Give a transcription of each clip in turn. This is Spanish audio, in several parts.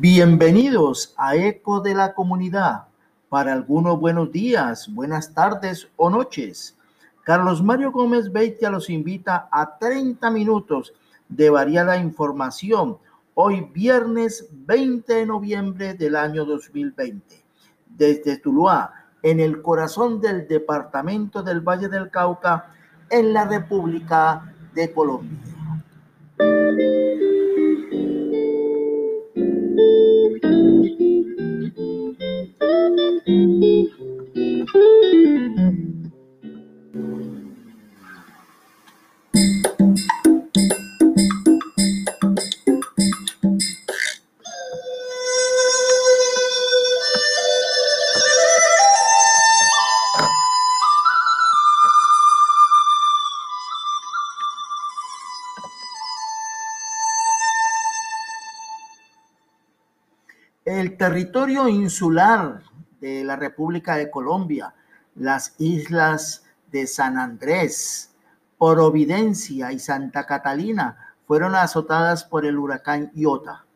Bienvenidos a Eco de la Comunidad. Para algunos buenos días, buenas tardes o noches. Carlos Mario Gómez Beitia los invita a 30 minutos de variada información. Hoy viernes 20 de noviembre del año 2020. Desde Tuluá, en el corazón del departamento del Valle del Cauca, en la República de Colombia. El territorio insular de la República de Colombia, las islas de San Andrés, Providencia y Santa Catalina fueron azotadas por el huracán Iota.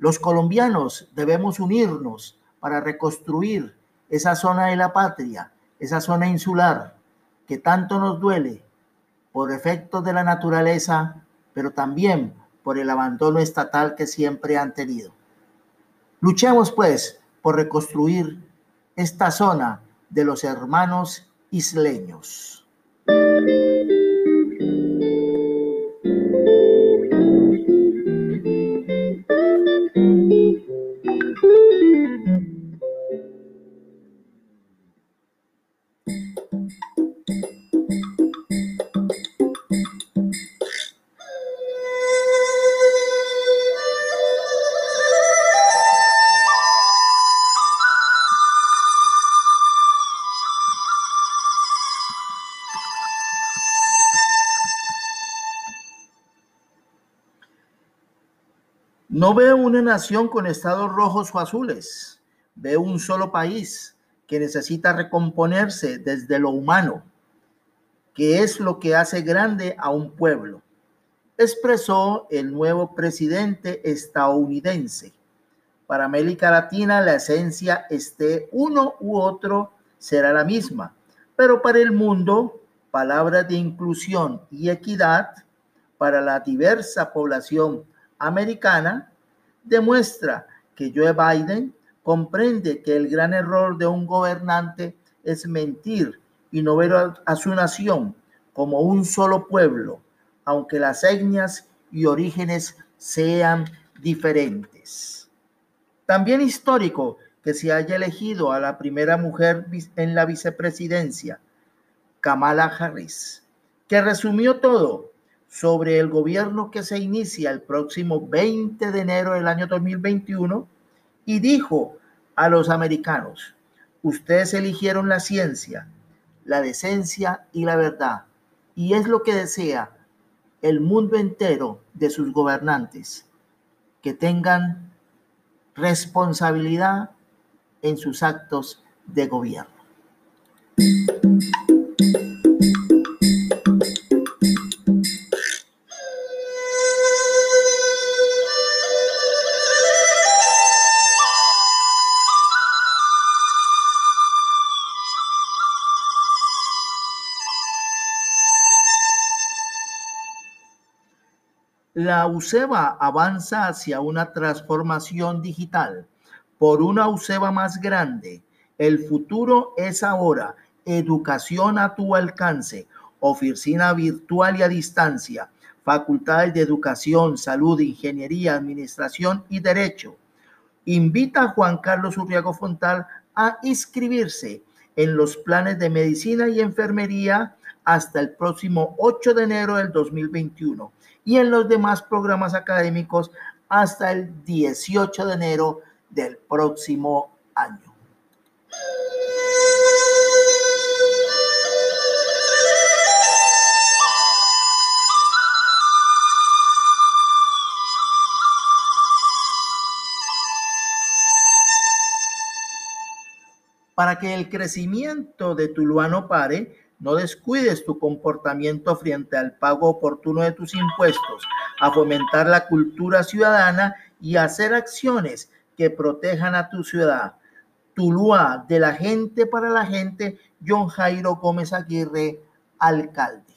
Los colombianos debemos unirnos para reconstruir esa zona de la patria, esa zona insular que tanto nos duele por efectos de la naturaleza, pero también por el abandono estatal que siempre han tenido. Luchemos pues por reconstruir esta zona de los hermanos isleños. No veo una nación con estados rojos o azules. Veo un solo país que necesita recomponerse desde lo humano, que es lo que hace grande a un pueblo, expresó el nuevo presidente estadounidense. Para América Latina la esencia esté uno u otro será la misma, pero para el mundo, palabras de inclusión y equidad para la diversa población americana demuestra que Joe Biden comprende que el gran error de un gobernante es mentir y no ver a, su nación como un solo pueblo, aunque las etnias y orígenes sean diferentes. También histórico que se haya elegido a la primera mujer en la vicepresidencia, Kamala Harris, que resumió todo sobre el gobierno que se inicia el próximo 20 de enero del año 2021 y dijo a los americanos, ustedes eligieron la ciencia, la decencia y la verdad, y es lo que desea el mundo entero de sus gobernantes, que tengan responsabilidad en sus actos de gobierno. La UCEBA avanza hacia una transformación digital por una UCEBA más grande. El futuro es ahora. Educación a tu alcance. Oficina virtual y a distancia. Facultades de Educación, Salud, Ingeniería, Administración y Derecho. Invita a Juan Carlos Urriago Fontal a inscribirse en los planes de medicina y enfermería hasta el próximo 8 de enero del 2021 y en los demás programas académicos hasta el 18 de enero del próximo año. Para que el crecimiento de Tuluá no pare, no descuides tu comportamiento frente al pago oportuno de tus impuestos, a fomentar la cultura ciudadana y hacer acciones que protejan a tu ciudad. Tuluá, de la gente para la gente, John Jairo Gómez Aguirre, alcalde.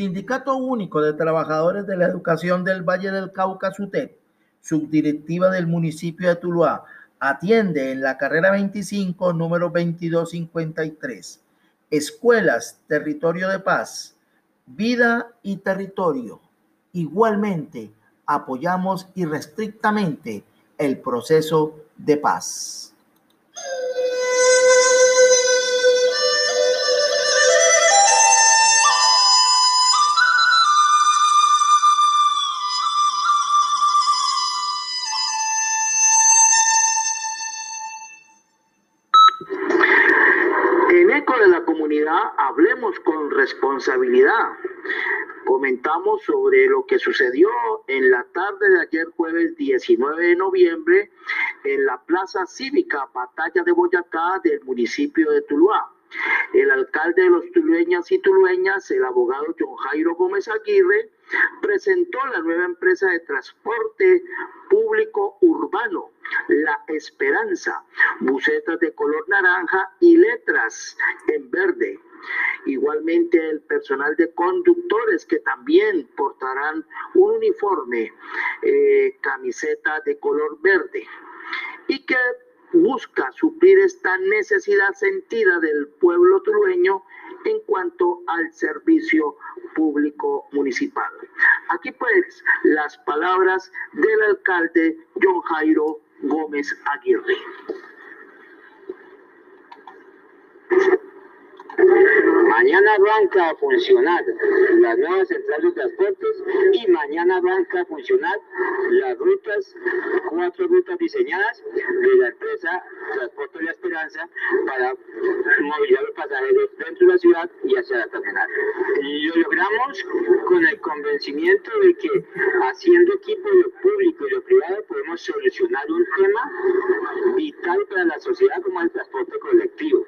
Sindicato Único de Trabajadores de la Educación del Valle del Cauca, SUTEP, subdirectiva del municipio de Tuluá, atiende en la carrera 25, número 2253. Escuelas, territorio de paz, vida y territorio. Igualmente, apoyamos irrestrictamente el proceso de paz. Hablemos con responsabilidad. Comentamos sobre lo que sucedió en la tarde de ayer jueves 19 de noviembre en la Plaza Cívica Batalla de Boyacá del municipio de Tuluá. El alcalde de los tulueñas y tulueñas, el abogado John Jairo Gómez Aguirre, presentó la nueva empresa de transporte público urbano, La Esperanza, bucetas de color naranja y letras en verde. Igualmente el personal de conductores que también portarán un uniforme, eh, camiseta de color verde y que busca suplir esta necesidad sentida del pueblo tulueño en cuanto al servicio público municipal. Aquí pues las palabras del alcalde John Jairo Gómez Aguirre. Mañana arranca a funcionar la nueva central de transportes y mañana arranca a funcionar las rutas, cuatro rutas diseñadas de la empresa Transporte de la Esperanza para movilizar los pasajeros dentro de la ciudad y hacia la terminal. Lo logramos con el convencimiento de que haciendo equipo lo público y lo privado podemos solucionar un tema vital para la sociedad como el transporte colectivo.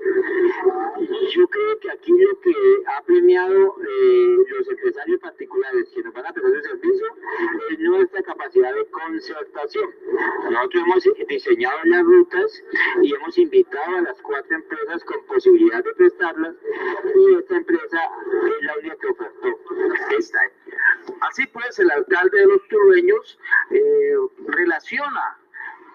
Yo creo que aquí lo que ha premiado eh, los empresarios particulares que nos van a prestar el servicio es nuestra capacidad de concertación. Nosotros hemos diseñado las rutas y hemos invitado a las cuatro empresas con posibilidad de prestarlas y esta empresa es la única que ofertó esta. Así pues, el alcalde de los turbeños eh, relaciona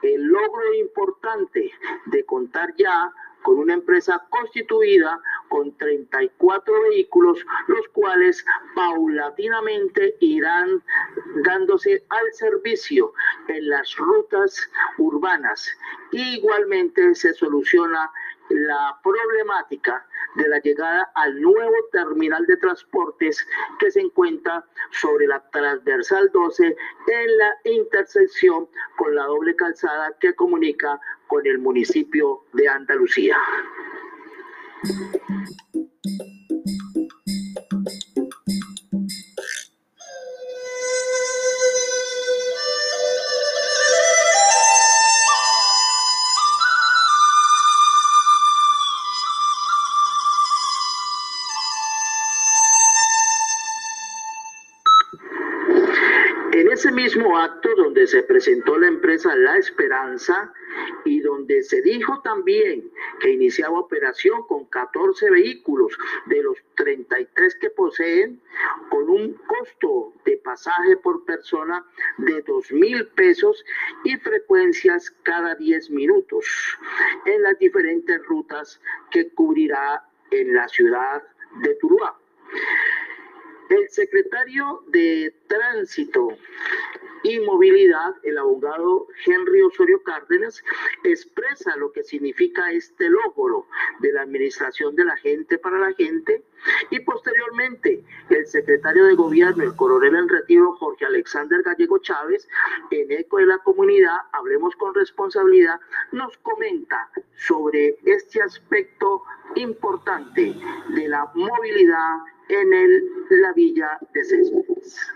el logro importante de contar ya con una empresa constituida con 34 vehículos, los cuales paulatinamente irán dándose al servicio en las rutas urbanas. Igualmente se soluciona la problemática de la llegada al nuevo terminal de transportes que se encuentra sobre la transversal 12 en la intersección con la doble calzada que comunica con el municipio de Andalucía. Se presentó la empresa La Esperanza y donde se dijo también que iniciaba operación con 14 vehículos de los 33 que poseen, con un costo de pasaje por persona de 2 mil pesos y frecuencias cada 10 minutos en las diferentes rutas que cubrirá en la ciudad de Tuluá. El secretario de Tránsito y Movilidad, el abogado Henry Osorio Cárdenas, expresa lo que significa este logro de la administración de la gente para la gente y posteriormente el secretario de gobierno, el coronel en retiro Jorge Alexander Gallego Chávez, en eco de la comunidad, hablemos con responsabilidad, nos comenta sobre este aspecto importante de la movilidad en el, la villa de Céspedes.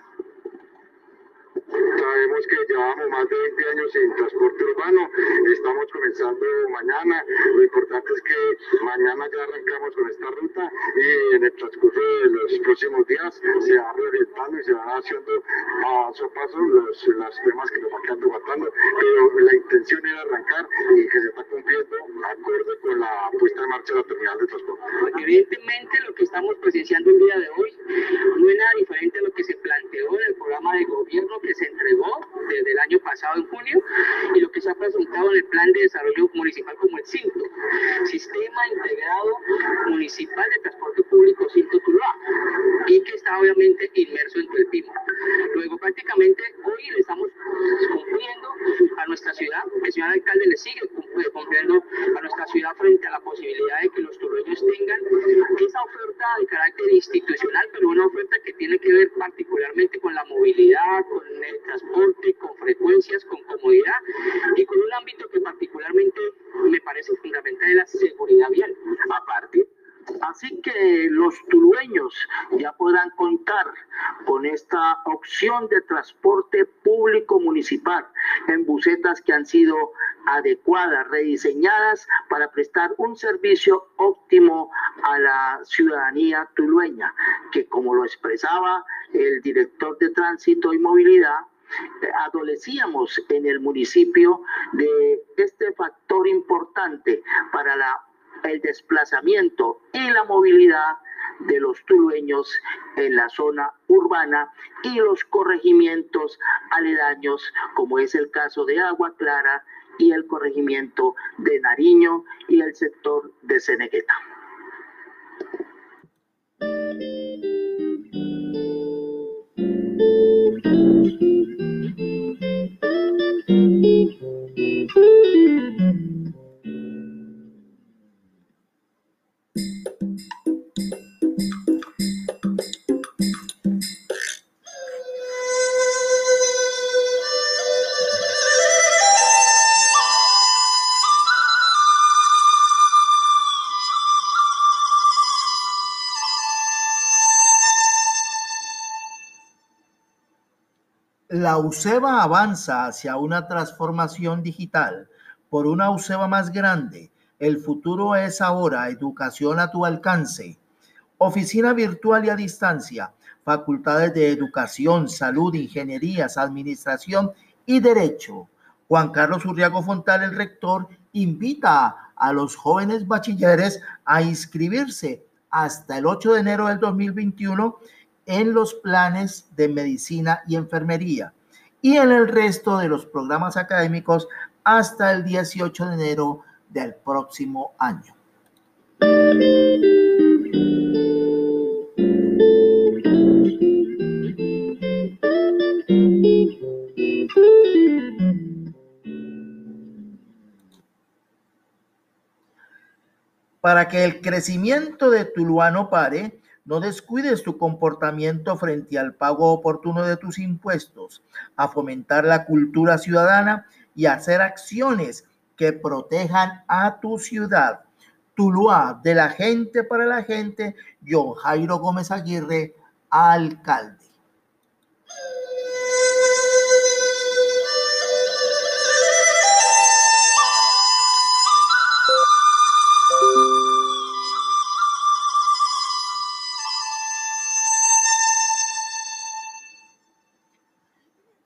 Sabemos que llevamos más de 20 años en transporte urbano, estamos comenzando mañana, lo importante es que mañana ya arrancamos con esta ruta y en el transcurso de los próximos días se va reorientando y se van haciendo paso a paso los, temas que nos van quedando faltando, pero la intención era arrancar y que se está cumpliendo acorde con la puesta en marcha de la terminal de transporte. Evidentemente lo que estamos presenciando el día de hoy no es nada diferente a lo que se planteó en el programa de gobierno que se entregó desde el año pasado en junio se ha presentado en el plan de desarrollo municipal como el CINTO, Sistema Integrado Municipal de Transporte Público CINTO Tuluá, y que está obviamente inmerso en el PIMO. Luego prácticamente hoy le estamos cumpliendo a nuestra ciudad, el señor alcalde le sigue cumpliendo a nuestra ciudad frente a la posibilidad de que los tulueños tengan esa oferta de carácter institucional, pero una oferta que tiene que ver particularmente con la movilidad, con el transporte, con frecuencias, con comodidad y con un ámbito que particularmente me parece fundamental es la seguridad vial. Aparte, Así que los tulueños ya podrán contar con esta opción de transporte público municipal en bucetas que han sido adecuadas, rediseñadas para prestar un servicio óptimo a la ciudadanía tulueña, que como lo expresaba el director de tránsito y movilidad, adolecíamos en el municipio de este factor importante para la, el desplazamiento y la movilidad de los tulueños en la zona urbana y los corregimientos aledaños, como es el caso de Agua Clara y el corregimiento de Nariño y el sector de Cenegueta. La UCEBA avanza hacia una transformación digital por una UCEBA más grande. El futuro es ahora educación a tu alcance. Oficina virtual y a distancia, facultades de educación, salud, ingenierías, administración y derecho. Juan Carlos Urriago Fontal, el rector, invita a los jóvenes bachilleres a inscribirse hasta el 8 de enero del 2021 en los planes de medicina y enfermería y en el resto de los programas académicos hasta el 18 de enero del próximo año. Para que el crecimiento de Tuluá no pare, no descuides tu comportamiento frente al pago oportuno de tus impuestos, a fomentar la cultura ciudadana y hacer acciones que protejan a tu ciudad. Tuluá, de la gente para la gente, John Jairo Gómez Aguirre, alcalde.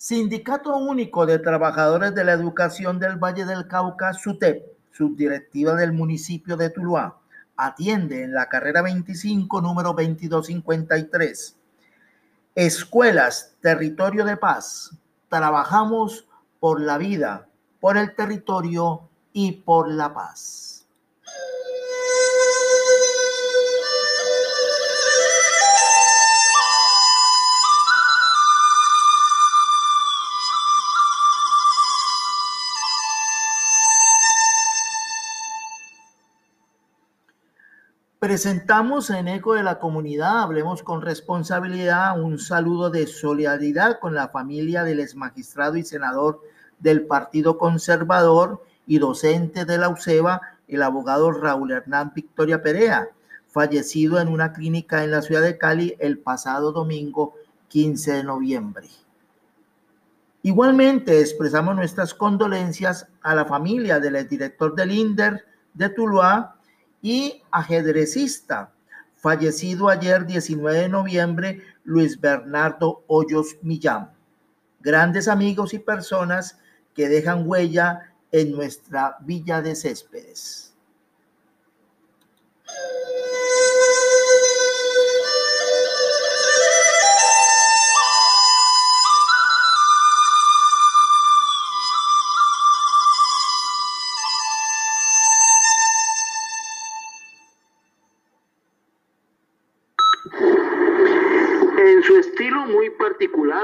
Sindicato Único de Trabajadores de la Educación del Valle del Cauca, SUTEP, subdirectiva del municipio de Tuluá, atiende en la carrera 25, número 2253. Escuelas, territorio de paz. Trabajamos por la vida, por el territorio y por la paz. Presentamos en Eco de la Comunidad, hablemos con responsabilidad, un saludo de solidaridad con la familia del ex magistrado y senador del Partido Conservador y docente de la UCEBA, el abogado Raúl Hernán Victoria Perea, fallecido en una clínica en la ciudad de Cali el pasado domingo 15 de noviembre. Igualmente expresamos nuestras condolencias a la familia del director del INDER de Tuluá y ajedrecista, fallecido ayer 19 de noviembre, Luis Bernardo Hoyos Millán. Grandes amigos y personas que dejan huella en nuestra villa de Céspedes.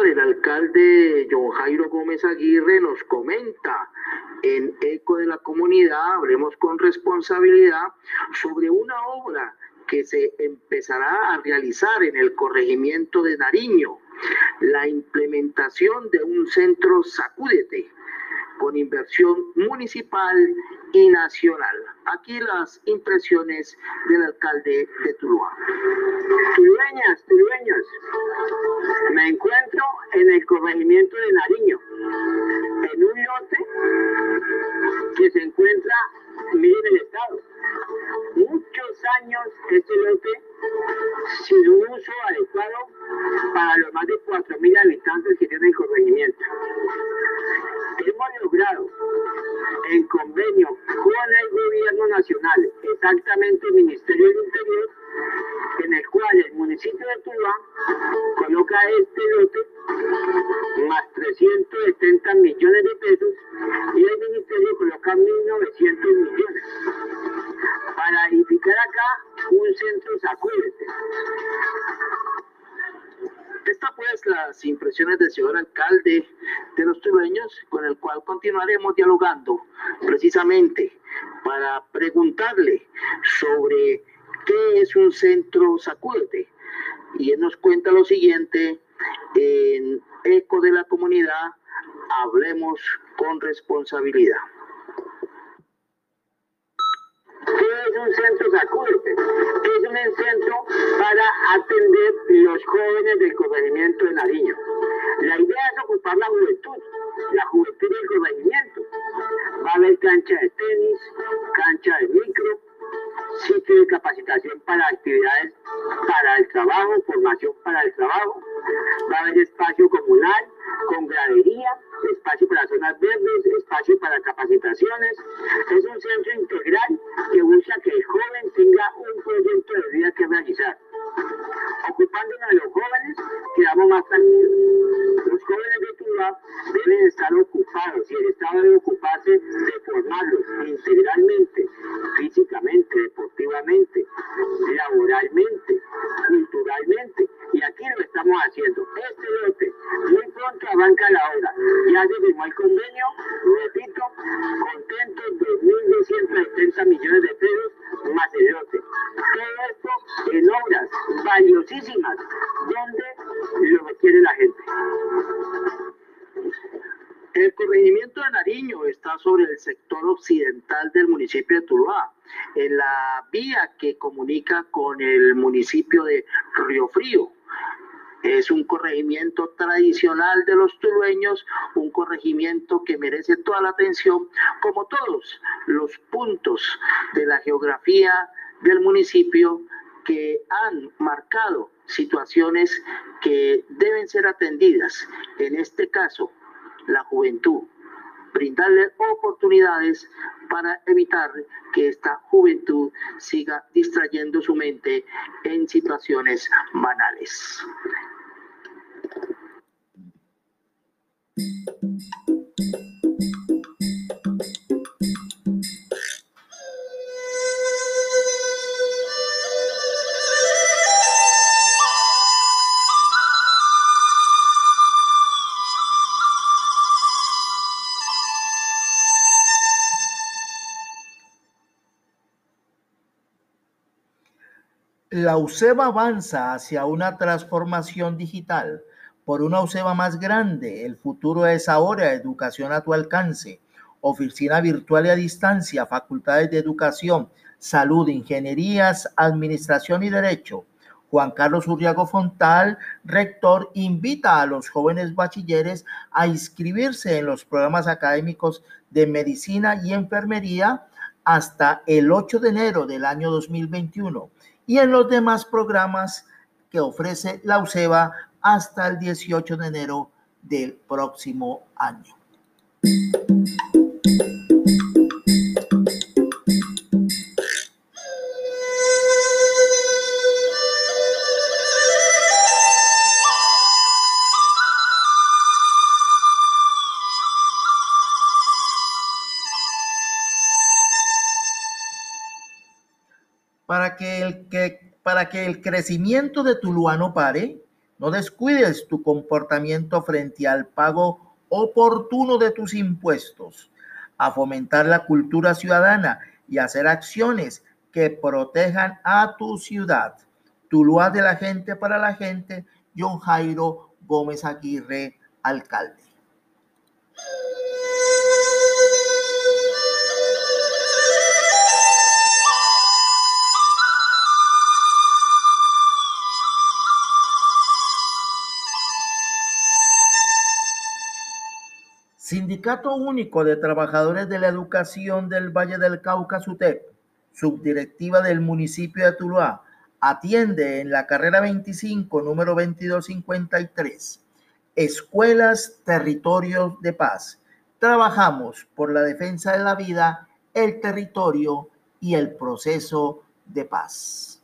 El alcalde John Jairo Gómez Aguirre nos comenta en Eco de la Comunidad, hablemos con responsabilidad, sobre una obra que se empezará a realizar en el corregimiento de Nariño, la implementación de un centro Sacúdete con inversión municipal y nacional. Aquí las impresiones del alcalde de Tuluá. Tulueñas, tulueños, me encuentro en el corregimiento de Nariño, en un lote que se encuentra, miren Comunidad, hablemos con responsabilidad. ¿Qué es un centro Sacúdete? ¿Qué es un centro para atender los jóvenes del corregimiento de Nariño? La idea es ocupar la juventud, la juventud del corregimiento. Va a haber cancha de tenis, cancha de micro, sitio de capacitación para actividades para el trabajo, formación para el trabajo. Va a haber espacio comunal con gradería, espacio para zonas verdes, espacio para capacitaciones. Es un centro integral que busca que el joven tenga un proyecto de vida que realizar. Ocupándonos de los jóvenes, quedamos más tranquilos. Los jóvenes de Cuba deben estar ocupados y el Estado debe ocuparse de formarlos integralmente, físicamente, deportivamente, laboralmente, culturalmente. Y aquí lo estamos haciendo. Este lote muy pronto arranca la obra. Ya se firmó el convenio, repito, contento de 1.270 millones de pesos más lote. Todo esto en obras valiosísimas donde lo requiere la gente. El corregimiento de Nariño está sobre el sector occidental del municipio de Tuluá, en la vía que comunica con el municipio de Río Frío. Es un corregimiento tradicional de los tulueños, un corregimiento que merece toda la atención, como todos los puntos de la geografía del municipio que han marcado situaciones que deben ser atendidas. En este caso, la juventud, brindarle oportunidades para evitar que esta juventud siga distrayendo su mente en situaciones banales. UCEBA avanza hacia una transformación digital por una UCEBA más grande. El futuro es ahora educación a tu alcance. Oficina virtual y a distancia, facultades de educación, salud, ingenierías, administración y derecho. Juan Carlos Urriago Fontal, rector, invita a los jóvenes bachilleres a inscribirse en los programas académicos de medicina y enfermería hasta el 8 de enero del año 2021 y en los demás programas que ofrece la UCEBA hasta el 18 de enero del próximo año. Que, el crecimiento de Tuluá no pare, no descuides tu comportamiento frente al pago oportuno de tus impuestos, a fomentar la cultura ciudadana y hacer acciones que protejan a tu ciudad. Tuluá de la gente para la gente, John Jairo Gómez Aguirre, alcalde. Sindicato Único de Trabajadores de la Educación del Valle del Cauca, SUTEP, subdirectiva del municipio de Tuluá, atiende en la carrera 25, número 2253, Escuelas, Territorios de Paz. Trabajamos por la defensa de la vida, el territorio y el proceso de paz.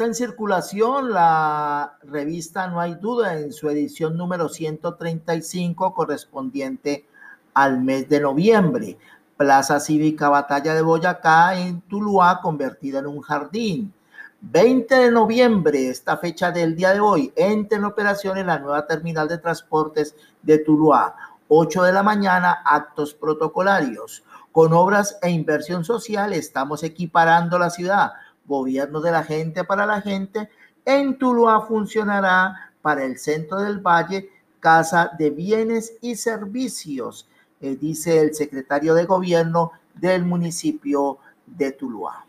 Está en circulación la revista No hay duda en su edición número 135 correspondiente al mes de noviembre. Plaza Cívica Batalla de Boyacá en Tuluá convertida en un jardín. 20 de noviembre, esta fecha del día de hoy, entra en operación la nueva terminal de transportes de Tuluá. 8 de la mañana, actos protocolarios. Con obras e inversión social estamos equiparando la ciudad gobierno de la gente para la gente. En Tuluá funcionará para el centro del valle Casa de Bienes y Servicios, eh, dice el secretario de gobierno del municipio de Tuluá.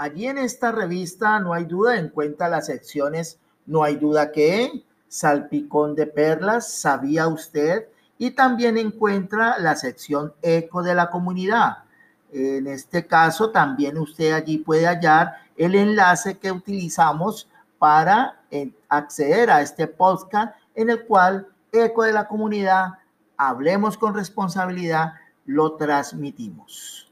Allí en esta revista no hay duda, encuentra las secciones No hay duda que, Salpicón de Perlas, ¿sabía usted? Y también encuentra la sección Eco de la comunidad. En este caso, también usted allí puede hallar el enlace que utilizamos para eh, acceder a este podcast en el cual Eco de la comunidad, hablemos con responsabilidad, lo transmitimos.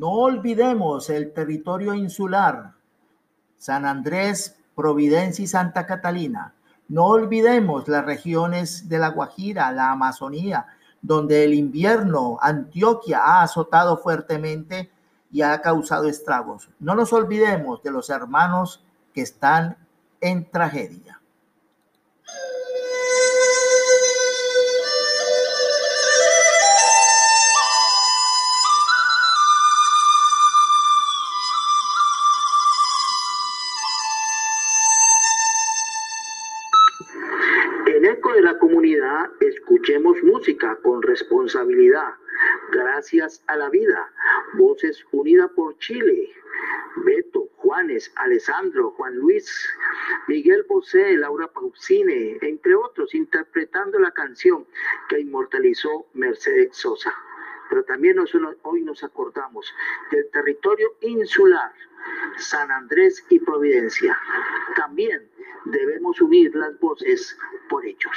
No olvidemos el territorio insular, San Andrés, Providencia y Santa Catalina. No olvidemos las regiones de la Guajira, la Amazonía, donde el invierno Antioquia ha azotado fuertemente y ha causado estragos. No nos olvidemos de los hermanos que están en tragedia. Con responsabilidad. Gracias a la vida. Voces unidas por Chile. Beto, Juanes, Alessandro, Juan Luis, Miguel Bosé, Laura Pausine, entre otros, interpretando la canción que inmortalizó Mercedes Sosa. Pero también hoy nos acordamos del territorio insular, San Andrés y Providencia. También debemos unir las voces por ellos.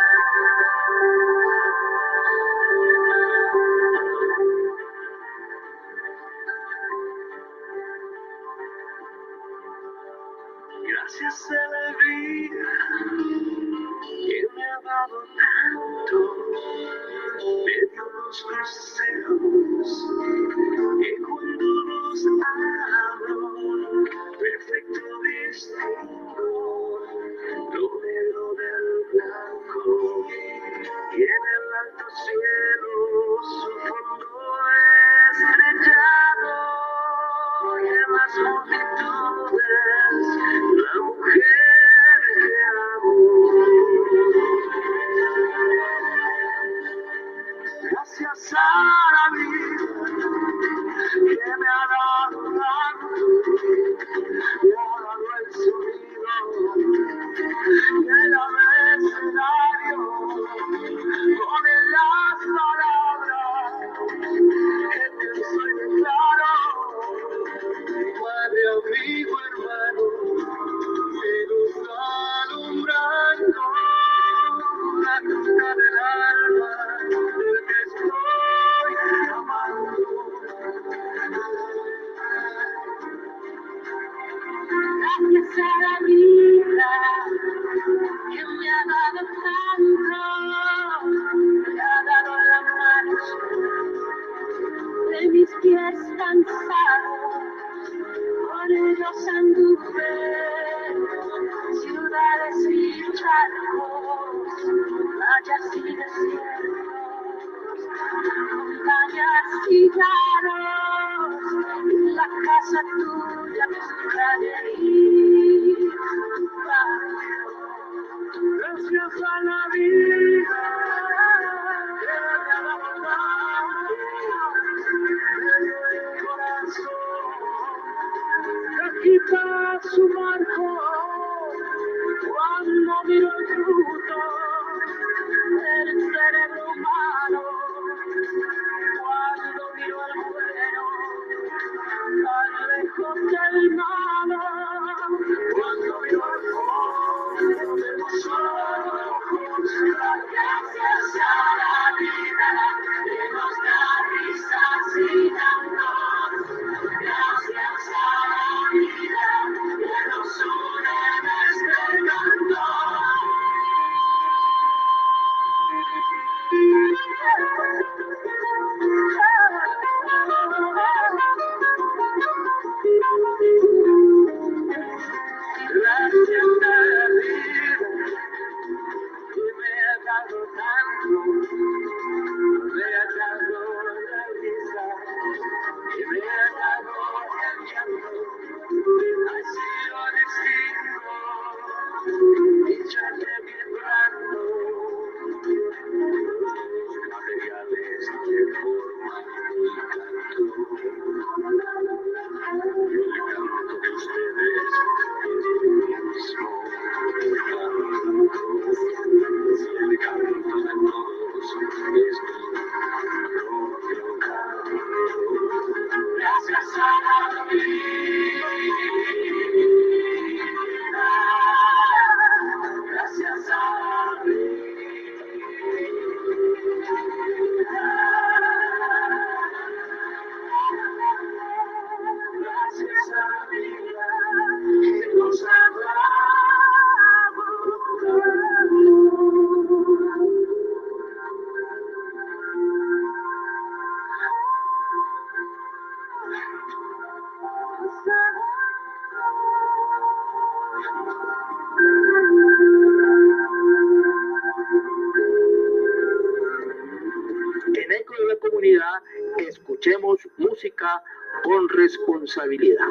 con responsabilidad.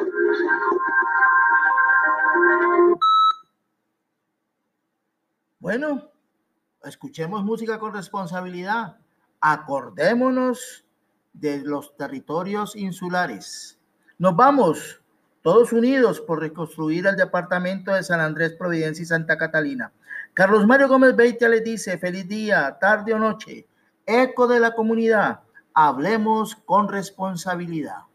Bueno, escuchemos música con responsabilidad. Acordémonos de los territorios insulares. Nos vamos todos unidos por reconstruir el departamento de San Andrés, Providencia y Santa Catalina. Carlos Mario Gómez Beitia les dice, feliz día, tarde o noche, eco de la comunidad, hablemos con responsabilidad.